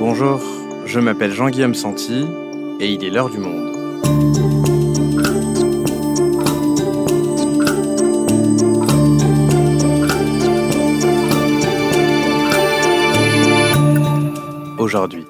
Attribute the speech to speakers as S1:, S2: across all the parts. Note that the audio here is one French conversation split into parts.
S1: Bonjour, je m'appelle Jean-Guillaume Santi et il est l'heure du monde. Aujourd'hui,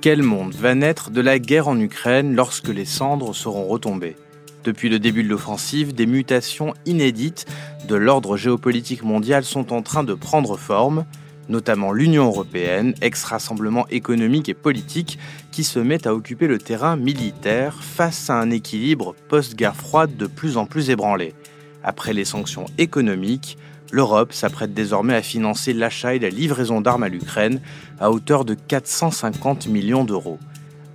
S1: quel monde va naître de la guerre en Ukraine lorsque les cendres seront retombées? Depuis le début de l'offensive, des mutations inédites de l'ordre géopolitique mondial sont en train de prendre forme notamment l'Union européenne, ex-rassemblement économique et politique, qui se met à occuper le terrain militaire face à un équilibre post-guerre froide de plus en plus ébranlé. Après les sanctions économiques, l'Europe s'apprête désormais à financer l'achat et la livraison d'armes à l'Ukraine à hauteur de 450 millions d'euros.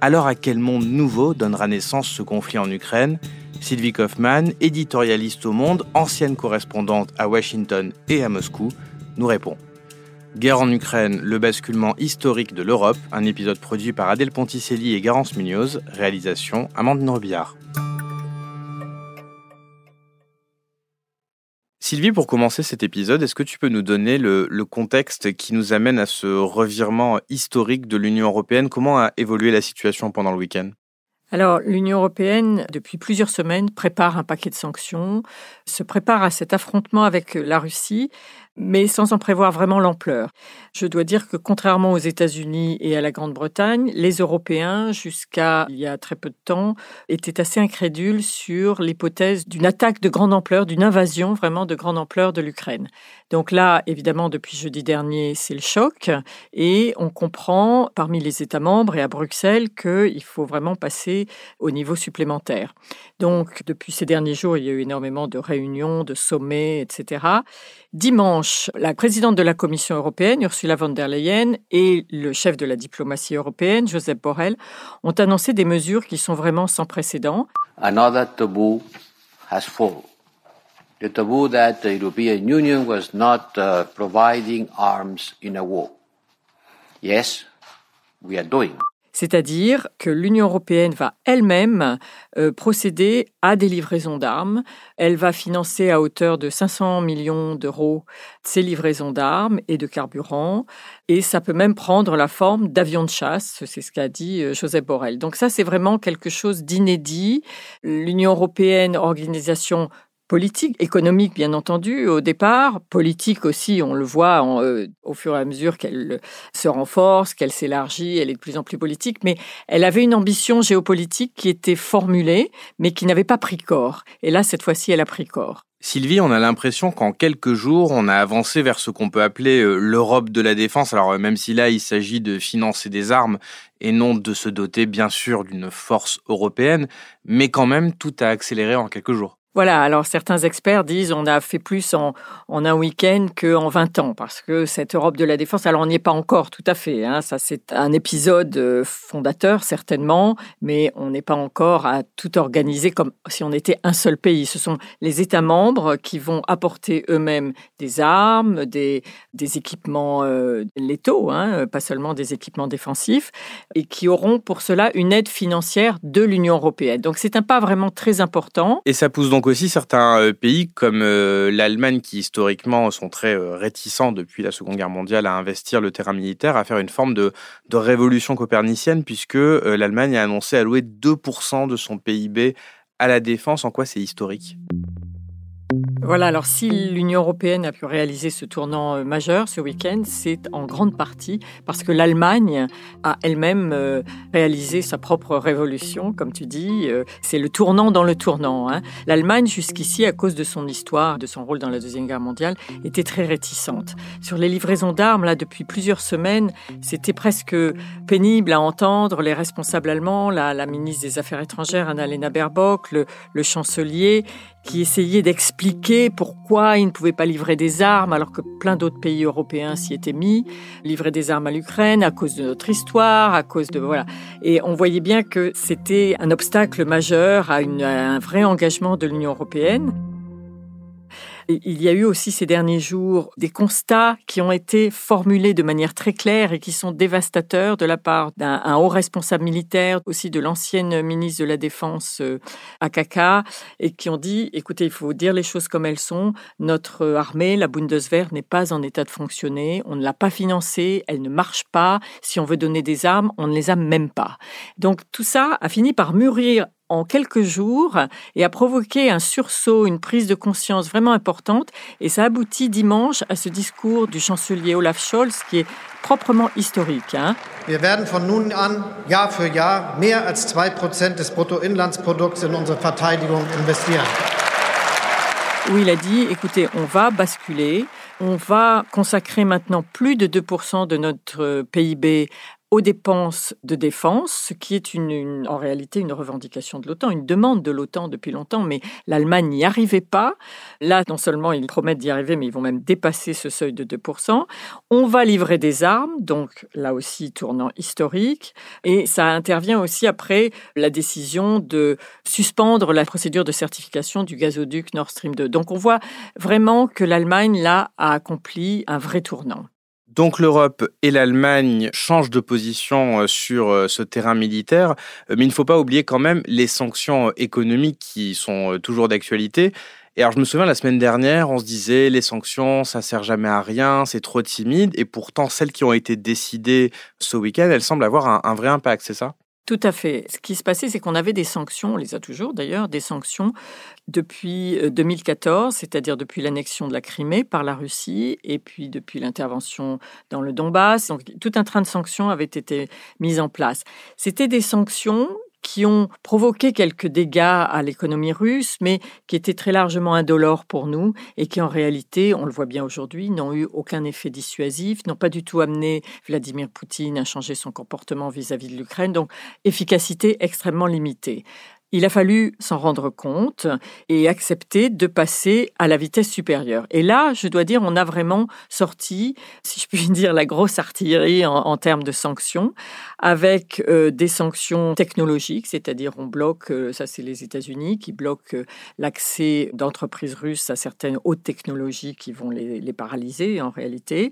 S1: Alors à quel monde nouveau donnera naissance ce conflit en Ukraine? Sylvie Kaufmann, éditorialiste au Monde, ancienne correspondante à Washington et à Moscou, nous répond. Guerre en Ukraine, le basculement historique de l'Europe, un épisode produit par Adèle Ponticelli et Garance Munoz, réalisation Amandine Robillard. Sylvie, pour commencer cet épisode, est-ce que tu peux nous donner le, le, contexte qui nous amène à ce revirement historique de l'Union européenne? Comment a évolué la situation pendant le week-end?
S2: Alors, l'Union européenne, depuis plusieurs semaines, prépare un paquet de sanctions, se prépare à cet affrontement avec la Russie, mais sans en prévoir vraiment l'ampleur. Je dois dire que contrairement aux États-Unis et à la Grande-Bretagne, les Européens, jusqu'à il y a très peu de temps, étaient assez incrédules sur l'hypothèse d'une attaque de grande ampleur, d'une invasion vraiment de grande ampleur de l'Ukraine. Donc là, évidemment, depuis jeudi dernier, c'est le choc et on comprend parmi les États membres et à Bruxelles qu'il faut vraiment passer au niveau supplémentaire. Donc, depuis ces derniers jours, il y a eu énormément de réunions, de sommets, etc. Dimanche, la présidente de la Commission européenne, Ursula von der Leyen, et le chef de la diplomatie européenne, Joseph Borrell, ont annoncé des mesures qui sont vraiment sans précédent.
S3: Another taboo has fallen. The taboo that the European Union was not uh, providing arms in a war. Yes, we are doing
S2: c'est-à-dire que l'Union européenne va elle-même euh, procéder à des livraisons d'armes. Elle va financer à hauteur de 500 millions d'euros ces livraisons d'armes et de carburant, et ça peut même prendre la forme d'avions de chasse, c'est ce qu'a dit euh, Joseph Borrell. Donc ça, c'est vraiment quelque chose d'inédit. L'Union européenne, organisation politique, économique bien entendu au départ, politique aussi, on le voit euh, au fur et à mesure qu'elle se renforce, qu'elle s'élargit, elle est de plus en plus politique, mais elle avait une ambition géopolitique qui était formulée, mais qui n'avait pas pris corps. Et là, cette fois-ci, elle a pris corps.
S1: Sylvie, on a l'impression qu'en quelques jours, on a avancé vers ce qu'on peut appeler euh, l'Europe de la défense. Alors même si là, il s'agit de financer des armes et non de se doter bien sûr d'une force européenne, mais quand même, tout a accéléré en quelques jours.
S2: Voilà, alors certains experts disent on a fait plus en, en un week-end qu'en 20 ans, parce que cette Europe de la défense, alors on n'y est pas encore tout à fait, hein, ça c'est un épisode euh, fondateur certainement, mais on n'est pas encore à tout organiser comme si on était un seul pays. Ce sont les États membres qui vont apporter eux-mêmes des armes, des, équipements euh, létaux, hein, pas seulement des équipements défensifs, et qui auront pour cela une aide financière de l'Union européenne. Donc c'est un pas vraiment très important.
S1: Et ça pousse donc aussi certains euh, pays comme euh, l'Allemagne qui historiquement sont très euh, réticents depuis la Seconde Guerre mondiale à investir le terrain militaire, à faire une forme de, de révolution copernicienne puisque l'Allemagne a annoncé allouer 2% de son PIB à la défense. En quoi c'est historique?
S2: Voilà, alors si l'Union européenne a pu réaliser ce tournant euh, majeur ce week-end, c'est en grande partie parce que l'Allemagne a elle-même euh, réalisé sa propre révolution, comme tu dis. Euh, c'est le tournant dans le tournant. Hein. L'Allemagne, jusqu'ici, à cause de son histoire, de son rôle dans la Deuxième Guerre mondiale, était très réticente. Sur les livraisons d'armes, là, depuis plusieurs semaines, c'était presque pénible à entendre les responsables allemands, la, la ministre des Affaires étrangères, Annalena Baerbock, le, le chancelier, qui essayaient d'expliquer pourquoi ils ne pouvaient pas livrer des armes alors que plein d'autres pays européens s'y étaient mis, livrer des armes à l'Ukraine à cause de notre histoire, à cause de voilà. Et on voyait bien que c'était un obstacle majeur à, à un vrai engagement de l'Union européenne. Il y a eu aussi ces derniers jours des constats qui ont été formulés de manière très claire et qui sont dévastateurs de la part d'un haut responsable militaire, aussi de l'ancienne ministre de la Défense euh, Akaka, et qui ont dit, écoutez, il faut dire les choses comme elles sont. Notre armée, la Bundeswehr, n'est pas en état de fonctionner. On ne l'a pas financée. Elle ne marche pas. Si on veut donner des armes, on ne les a même pas. Donc tout ça a fini par mûrir en quelques jours et a provoqué un sursaut, une prise de conscience vraiment importante. Et ça aboutit dimanche à ce discours du chancelier Olaf Scholz qui est proprement historique. Hein.
S4: Wir werden von nun an Jahr für Jahr mehr als 2% des Bruttoinlandsprodukts in unsere Verteidigung investieren.
S2: Où il a dit, écoutez, on va basculer, on va consacrer maintenant plus de 2% de notre PIB aux dépenses de défense, ce qui est en réalité une revendication de l'OTAN, une demande de l'OTAN depuis longtemps, mais l'Allemagne n'y arrivait pas. Là, non seulement ils promettent d'y arriver, mais ils vont même dépasser ce seuil de 2%. On va livrer des armes, donc là aussi tournant historique, et ça intervient aussi après la décision de suspendre la procédure de certification du gazoduc Nord Stream 2. Donc on voit vraiment que l'Allemagne, là, a accompli un vrai tournant.
S1: Donc l'Europe et l'Allemagne changent de position euh, sur euh, ce terrain militaire, euh, mais il ne faut pas oublier quand même les sanctions économiques qui sont toujours d'actualité. Et alors je me souviens la semaine dernière, on se disait les sanctions, ça sert jamais à rien, c'est trop timide, et pourtant celles qui ont été décidées ce week-end, elles semblent avoir un, un vrai impact, c'est ça?
S2: Tout à fait. Ce qui se passait, c'est qu'on avait des sanctions, on les a toujours d'ailleurs, des sanctions depuis 2014, euh, c'est-à-dire depuis l'annexion de la Crimée par la Russie et puis depuis l'intervention dans le Donbass. Donc, tout un train de sanctions avait été mis en place. C'était des sanctions qui ont provoqué quelques dégâts à l'économie russe, mais qui étaient très largement indolores pour nous et qui en réalité, on le voit bien aujourd'hui, n'ont eu aucun effet dissuasif, n'ont pas du tout amené Vladimir Poutine à changer son comportement vis-à-vis -vis de l'Ukraine, donc efficacité extrêmement limitée. Il a fallu s'en rendre compte et accepter de passer à la vitesse supérieure. Et là, je dois dire, on a vraiment sorti, si je puis dire, la grosse artillerie en, termes de sanctions, avec euh, des sanctions technologiques, c'est-à-dire on bloque, euh, ça c'est les États-Unis qui bloquent euh, l'accès d'entreprises russes à certaines hautes technologies qui vont les, les paralyser en réalité,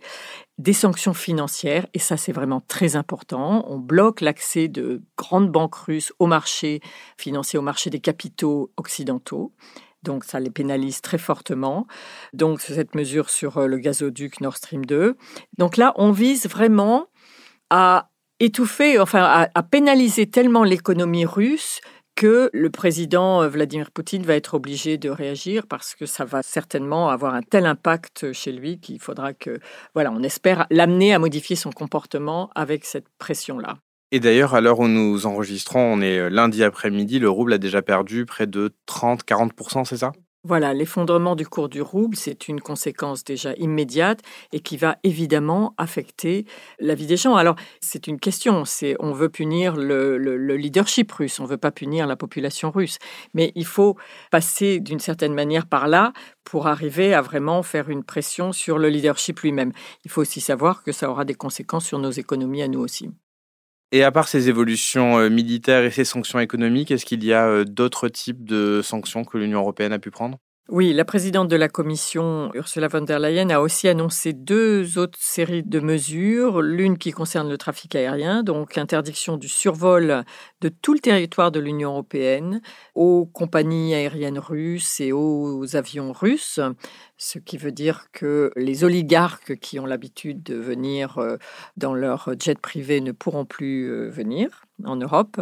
S2: des sanctions financières, et ça c'est vraiment très important. On bloque l'accès de grandes banques russes au marché financier, au marché des capitaux occidentaux. Donc ça les pénalise très fortement. Donc cette mesure sur euh, le gazoduc Nord Stream 2. Donc là, on vise vraiment à étouffer, enfin à pénaliser tellement l'économie russe que le président euh, Vladimir Poutine va être obligé de réagir parce que ça va certainement avoir un tel impact chez lui qu'il faudra que, voilà, on espère l'amener à modifier son comportement avec cette pression-là.
S1: Et d'ailleurs, à l'heure où nous enregistrons, on est euh, lundi après-midi, le rouble a déjà perdu près de 30-40%, c'est ça?
S2: Voilà, l'effondrement du cours du rouble, c'est une conséquence déjà immédiate et qui va évidemment affecter la vie des gens. Alors, c'est une question, on veut punir le, le, leadership russe, on veut pas punir la population russe, mais il faut passer d'une certaine manière par là pour arriver à vraiment faire une pression sur le leadership lui-même. Il faut aussi savoir que ça aura des conséquences sur nos économies à nous aussi.
S1: Et à part ces évolutions euh, militaires et ces sanctions économiques, est-ce qu'il y a euh, d'autres types de sanctions que l'Union européenne a pu prendre?
S2: Oui, la présidente de la Commission, Ursula von der Leyen, a aussi annoncé deux autres séries de mesures. L'une qui concerne le trafic aérien, donc l'interdiction du survol de tout le territoire de l'Union européenne aux compagnies aériennes russes et aux avions russes, ce qui veut dire que les oligarques qui ont l'habitude de venir euh, dans leur jet privé ne pourront plus euh, venir en Europe.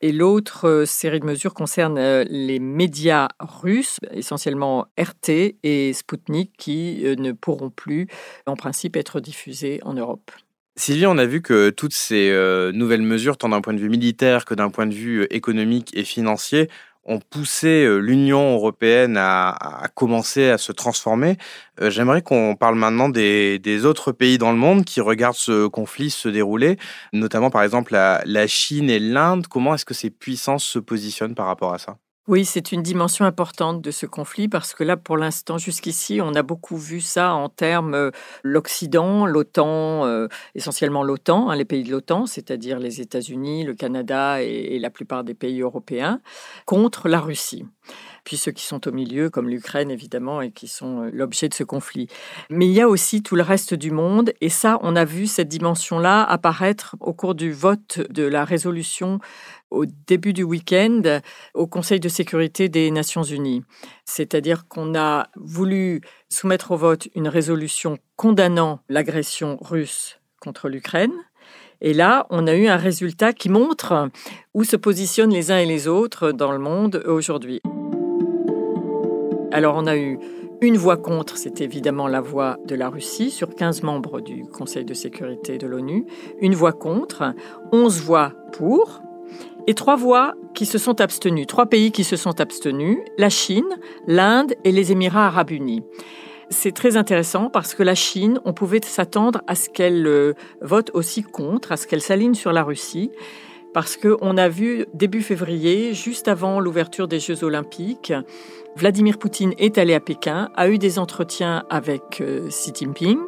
S2: Et l'autre euh, série de mesures concerne les médias russes, essentiellement RT et Sputnik, qui ne pourront plus, en principe, être diffusés en Europe.
S1: Sylvie, on a vu que toutes ces nouvelles mesures, tant d'un point de vue militaire que d'un point de vue économique et financier, ont poussé euh, l'Union européenne à, commencer à se transformer. Euh, j'aimerais qu'on parle maintenant des, autres pays dans le monde qui regardent ce conflit se dérouler, notamment par exemple la Chine et l'Inde. Comment est-ce que ces puissances se positionnent par rapport à ça?
S2: Oui, c'est une dimension importante de ce conflit parce que là, pour l'instant, jusqu'ici, on a beaucoup vu ça en termes euh, l'Occident, l'OTAN, euh, essentiellement l'OTAN, hein, les pays de l'OTAN, c'est-à-dire les États-Unis, le Canada et, la plupart des pays européens, contre la Russie. puis ceux qui sont au milieu, comme l'Ukraine évidemment, et qui sont euh, l'objet de ce conflit. Mais il y a aussi tout le reste du monde, et ça, on a vu cette dimension-là apparaître au cours du vote de la résolution au début du week-end au Conseil de sécurité des Nations Unies. C'est-à-dire qu'on a voulu soumettre au vote une résolution condamnant l'agression russe contre l'Ukraine. Et là, on a eu un résultat qui montre où se positionnent les uns et les autres dans le monde aujourd'hui. Alors, on a eu une voix contre, c'est évidemment la voix de la Russie sur 15 membres du Conseil de sécurité de l'ONU. Une voix contre, 11 voix pour, et trois voix qui se sont abstenues, trois pays qui se sont abstenus, la Chine, l'Inde et les Émirats arabes unis. C'est très intéressant parce que la Chine, on pouvait s'attendre à ce qu'elle euh, vote aussi contre, à ce qu'elle s'aligne sur la Russie, parce qu'on a vu début février, juste avant l'ouverture des Jeux olympiques, Vladimir Poutine est allé à Pékin, a eu des entretiens avec euh, Xi Jinping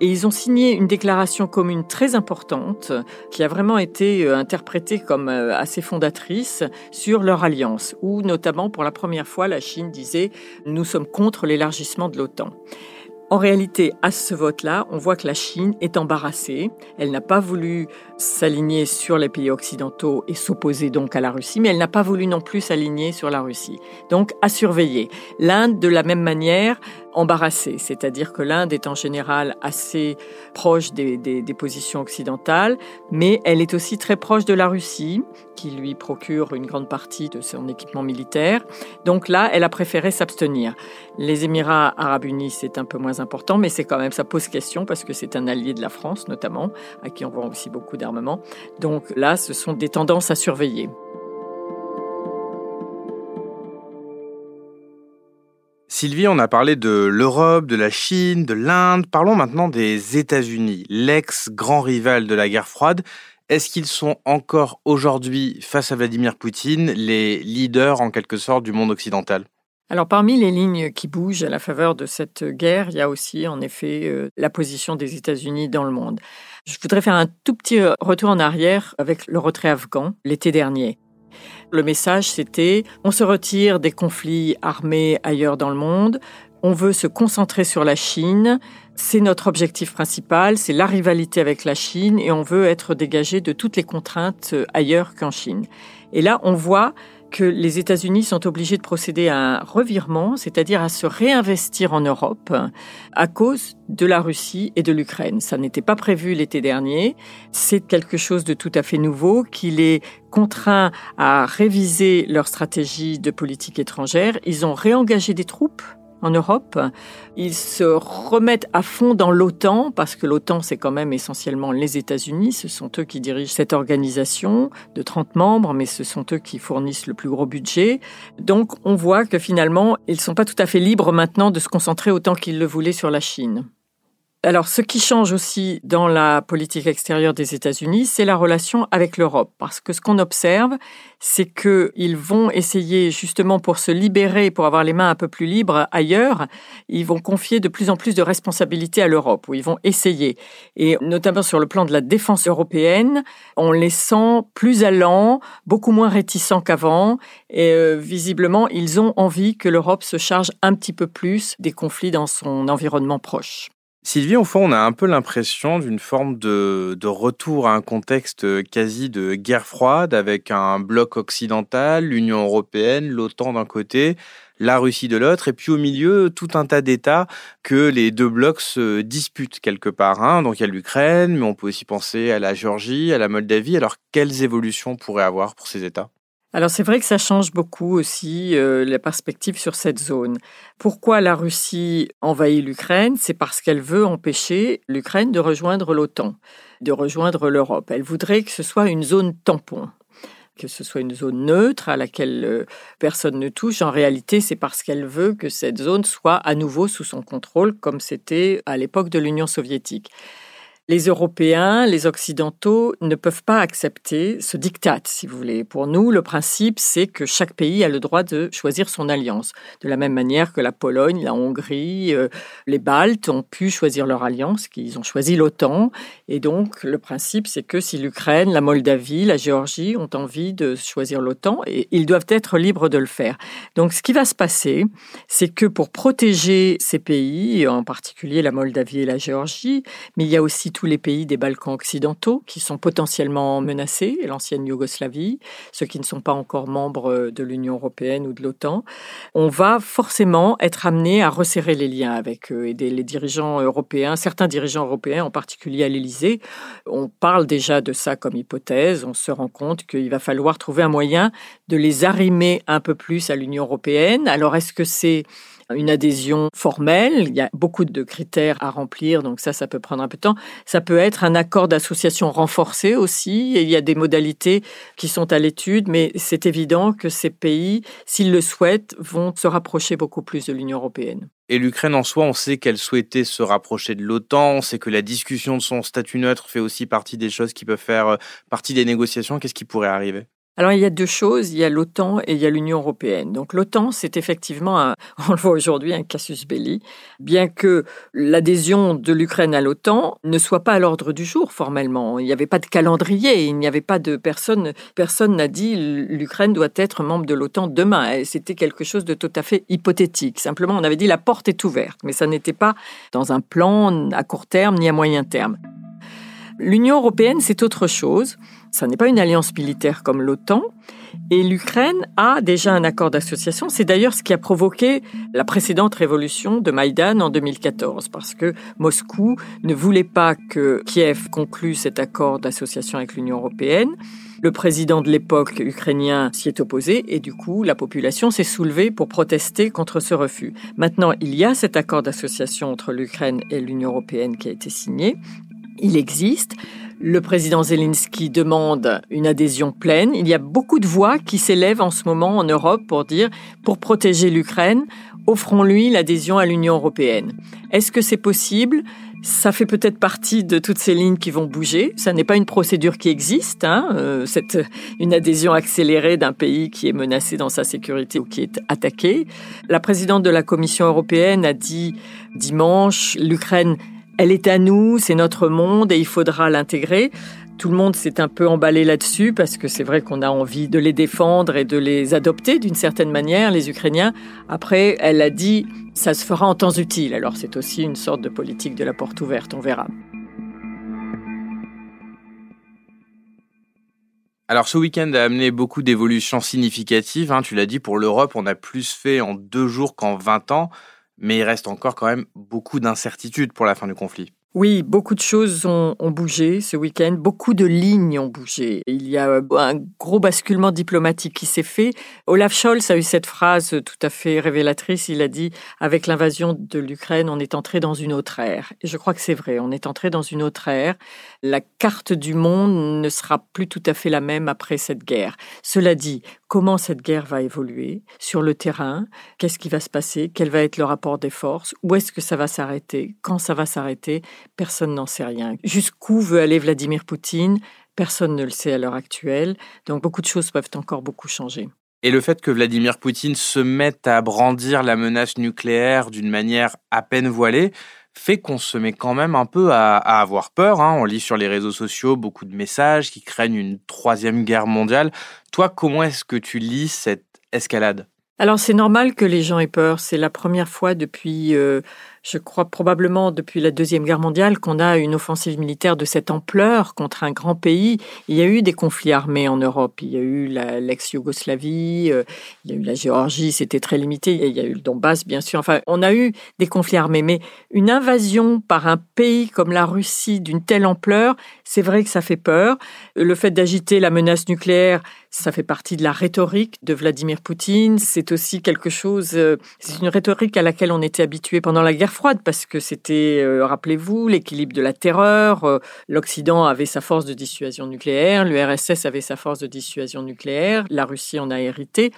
S2: et ils ont signé une déclaration commune très importante qui a vraiment été euh, interprétée comme euh, assez fondatrice sur leur alliance, où notamment pour la première fois la Chine disait nous sommes contre l'élargissement de l'OTAN. En réalité, à ce vote-là, on voit que la Chine est embarrassée. Elle n'a pas voulu s'aligner sur les pays occidentaux et s'opposer donc à la Russie, mais elle n'a pas voulu non plus s'aligner sur la Russie. Donc, à surveiller. L'Inde, de la même manière, embarrassée, c'est-à-dire que l'Inde est en général assez proche des, positions occidentales, mais elle est aussi très proche de la Russie, qui lui procure une grande partie de son équipement militaire. Donc là, elle a préféré s'abstenir. Les Émirats arabes unis, c'est un peu moins important, mais c'est quand même, ça pose question parce que c'est un allié de la France, notamment, à qui on vend aussi beaucoup d'armement. Donc là, ce sont des tendances à surveiller.
S1: Sylvie, on a parlé de l'Europe, de la Chine, de l'Inde. Parlons maintenant des États-Unis, l'ex-grand rival de la guerre froide. Est-ce qu'ils sont encore aujourd'hui, face à Vladimir Poutine, les leaders en quelque sorte du monde occidental?
S2: Alors parmi les lignes qui bougent à la faveur de cette guerre, il y a aussi en effet euh, la position des États-Unis dans le monde. Je voudrais faire un tout petit euh, retour en arrière avec le retrait afghan l'été dernier. Le message, c'était on se retire des conflits armés ailleurs dans le monde, on veut se concentrer sur la Chine, c'est notre objectif principal, c'est la rivalité avec la Chine et on veut être dégagé de toutes les contraintes euh, ailleurs qu'en Chine. Et là, on voit que les États-Unis sont obligés de procéder à un revirement, c'est-à-dire à se réinvestir en Europe à cause de la Russie et de l'Ukraine. Ça n'était pas prévu l'été dernier. C'est quelque chose de tout à fait nouveau qui les contraint à réviser leur stratégie de politique étrangère. Ils ont réengagé des troupes en Europe. Ils se remettent à fond dans l'OTAN, parce que l'OTAN, c'est quand même essentiellement les États-Unis. Ce sont eux qui dirigent cette organisation de 30 membres, mais ce sont eux qui fournissent le plus gros budget. Donc, on voit que finalement, ils ne sont pas tout à fait libres maintenant de se concentrer autant qu'ils le voulaient sur la Chine. Alors, ce qui change aussi dans la politique extérieure des États-Unis, c'est la relation avec l'Europe. Parce que ce qu'on observe, c'est qu'ils vont essayer, justement, pour se libérer, pour avoir les mains un peu plus libres ailleurs, ils vont confier de plus en plus de responsabilités à l'Europe, où ils vont essayer. Et notamment sur le plan de la défense européenne, on les sent plus allants, beaucoup moins réticents qu'avant. Et euh, visiblement, ils ont envie que l'Europe se charge un petit peu plus des conflits dans son environnement proche.
S1: Sylvie, au fond, on a un peu l'impression d'une forme de, retour à un contexte quasi de guerre froide avec un bloc occidental, l'Union européenne, l'OTAN d'un côté, la Russie de l'autre, et puis au milieu, tout un tas d'États que les deux blocs se disputent quelque part. Hein. Donc il y a l'Ukraine, mais on peut aussi penser à la Géorgie, à la Moldavie. Alors quelles évolutions pourrait avoir pour ces États?
S2: Alors c'est vrai que ça change beaucoup aussi euh, la perspective sur cette zone. Pourquoi la Russie envahit l'Ukraine? C'est parce qu'elle veut empêcher l'Ukraine de rejoindre l'OTAN, de rejoindre l'Europe. Elle voudrait que ce soit une zone tampon que ce soit une zone neutre à laquelle euh, personne ne touche. En réalité, c'est parce qu'elle veut que cette zone soit à nouveau sous son contrôle, comme c'était à l'époque de l'Union soviétique. Les Européens, les Occidentaux ne peuvent pas accepter ce diktat, si vous voulez. Pour nous, le principe, c'est que chaque pays a le droit de choisir son alliance. De la même manière que la Pologne, la Hongrie, euh, les Baltes ont pu choisir leur alliance, qu'ils ont choisi l'OTAN. Et donc, le principe, c'est que si l'Ukraine, la Moldavie, la Géorgie ont envie de choisir l'OTAN, ils doivent être libres de le faire. Donc, ce qui va se passer, c'est que pour protéger ces pays, en particulier la Moldavie et la Géorgie, mais il y a aussi tous les pays des Balkans occidentaux qui sont potentiellement menacés, l'ancienne Yougoslavie, ceux qui ne sont pas encore membres de l'Union européenne ou de l'OTAN, on va forcément être amené à resserrer les liens avec eux. Et les dirigeants européens, certains dirigeants européens, en particulier à l'Élysée, on parle déjà de ça comme hypothèse. On se rend compte qu'il va falloir trouver un moyen de les arrimer un peu plus à l'Union européenne. Alors, est-ce que c'est une adhésion formelle. Il y a beaucoup de critères à remplir, donc ça, ça peut prendre un peu de temps. Ça peut être un accord d'association renforcé aussi. Et il y a des modalités qui sont à l'étude, mais c'est évident que ces pays, s'ils le souhaitent, vont se rapprocher beaucoup plus de l'Union européenne.
S1: Et l'Ukraine en soi, on sait qu'elle souhaitait se rapprocher de l'OTAN, on sait que la discussion de son statut neutre fait aussi partie des choses qui peuvent faire euh, partie des négociations. Qu'est-ce qui pourrait arriver?
S2: Alors il y a deux choses, il y a l'OTAN et il y a l'Union européenne. Donc l'OTAN, c'est effectivement, on le voit aujourd'hui, un casus belli, bien que l'adhésion de l'Ukraine à l'OTAN ne soit pas à l'ordre du jour formellement. Il n'y avait pas de calendrier, il n'y avait pas de personne, personne n'a dit l'Ukraine doit être membre de l'OTAN demain. C'était quelque chose de tout à fait hypothétique. Simplement, on avait dit la porte est ouverte, mais ça n'était pas dans un plan à court terme ni à moyen terme. L'Union européenne, c'est autre chose. Ça n'est pas une alliance militaire comme l'OTAN. Et l'Ukraine a déjà un accord d'association. C'est d'ailleurs ce qui a provoqué la précédente révolution de Maïdan en 2014, parce que Moscou ne voulait pas que Kiev conclue cet accord d'association avec l'Union européenne. Le président de l'époque ukrainien s'y est opposé et du coup, la population s'est soulevée pour protester contre ce refus. Maintenant, il y a cet accord d'association entre l'Ukraine et l'Union européenne qui a été signé. Il existe. Le président Zelensky demande une adhésion pleine. Il y a beaucoup de voix qui s'élèvent en ce moment en Europe pour dire, pour protéger l'Ukraine, offrons-lui l'adhésion à l'Union européenne. Est-ce que c'est possible? Ça fait peut-être partie de toutes ces lignes qui vont bouger. Ça n'est pas une procédure qui existe. Hein. Euh, c'est une adhésion accélérée d'un pays qui est menacé dans sa sécurité ou qui est attaqué. La présidente de la Commission européenne a dit dimanche, l'Ukraine elle est à nous, c'est notre monde et il faudra l'intégrer. Tout le monde s'est un peu emballé là-dessus parce que c'est vrai qu'on a envie de les défendre et de les adopter d'une certaine manière, les Ukrainiens. Après, elle a dit, ça se fera en temps utile. Alors c'est aussi une sorte de politique de la porte ouverte, on verra.
S1: Alors ce week-end a amené beaucoup d'évolutions significatives. Hein. tu l'as dit, pour l'Europe, on a plus fait en deux jours qu'en 20 ans mais il reste encore quand même beaucoup d'incertitudes pour la fin du conflit.
S2: Oui, beaucoup de choses ont, bougé ce week-end, beaucoup de lignes ont bougé. Il y a euh, un gros basculement diplomatique qui s'est fait. Olaf Scholz a eu cette phrase tout à fait révélatrice. Il a dit, avec l'invasion de l'Ukraine, on est entré dans une autre ère. Et je crois que c'est vrai, on est entré dans une autre ère. La carte du monde ne sera plus tout à fait la même après cette guerre. Cela dit, comment cette guerre va évoluer sur le terrain, qu'est-ce qui va se passer, quel va être le rapport des forces, où est-ce que ça va s'arrêter, quand ça va s'arrêter, personne n'en sait rien. Jusqu'où veut aller Vladimir Poutine? Personne ne le sait à l'heure actuelle. Donc beaucoup de choses peuvent encore beaucoup changer.
S1: Et le fait que Vladimir Poutine se mette à brandir la menace nucléaire d'une manière à peine voilée fait qu'on se met quand même un peu à, avoir peur. Hein. On lit sur les réseaux sociaux beaucoup de messages qui craignent une troisième guerre mondiale. Toi, comment est-ce que tu lis cette escalade?
S2: Alors c'est normal que les gens aient peur. C'est la première fois depuis euh, je crois probablement depuis la Deuxième Guerre mondiale qu'on a une offensive militaire de cette ampleur contre un grand pays. Il y a eu des conflits armés en Europe. Il y a eu l'ex-Yougoslavie, euh, il y a eu la Géorgie, c'était très limité. Il y a eu le Donbass, bien sûr. Enfin, on a eu des conflits armés. Mais une invasion par un pays comme la Russie d'une telle ampleur, c'est vrai que ça fait peur. Le fait d'agiter la menace nucléaire, ça fait partie de la rhétorique de Vladimir Poutine. C'est aussi quelque chose, euh, c'est une rhétorique à laquelle on était habitué pendant la guerre froide, parce que c'était, euh, rappelez-vous, l'équilibre de la terreur. Euh, L'Occident avait sa force de dissuasion nucléaire, l'URSS avait sa force de dissuasion nucléaire, la Russie en a hérité.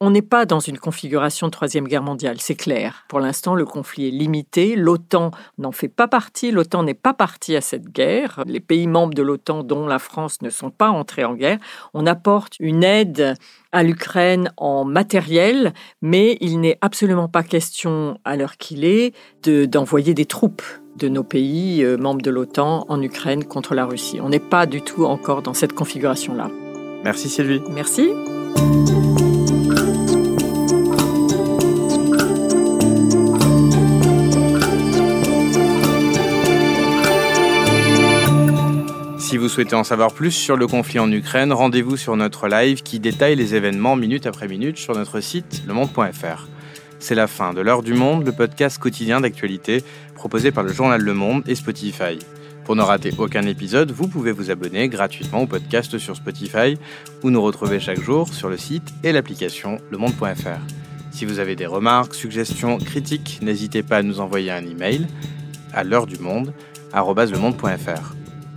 S2: On n'est pas dans une configuration de troisième guerre mondiale, c'est clair. Pour l'instant, le conflit est limité. L'OTAN n'en fait pas partie. L'OTAN n'est pas partie à cette guerre. Les pays membres de l'OTAN, dont la France, ne sont pas entrés en guerre. On apporte une aide à l'Ukraine en matériel, mais il n'est absolument pas question, à l'heure qu'il est, d'envoyer des troupes de nos pays euh, membres de l'OTAN en Ukraine contre la Russie. On n'est pas du tout encore dans cette configuration-là.
S1: Merci Sylvie.
S2: Merci.
S1: Vous souhaitez en savoir plus sur le conflit en Ukraine, rendez-vous sur notre live qui détaille les événements minute après minute sur notre site lemonde.fr. C'est la fin de l'heure du monde, le podcast quotidien d'actualité proposé par le journal Le Monde et Spotify. Pour ne rater aucun épisode, vous pouvez vous abonner gratuitement au podcast sur Spotify ou nous retrouver chaque jour sur le site et l'application lemonde.fr. Si vous avez des remarques, suggestions, critiques, n'hésitez pas à nous envoyer un email à l'heure du monde @lemonde.fr.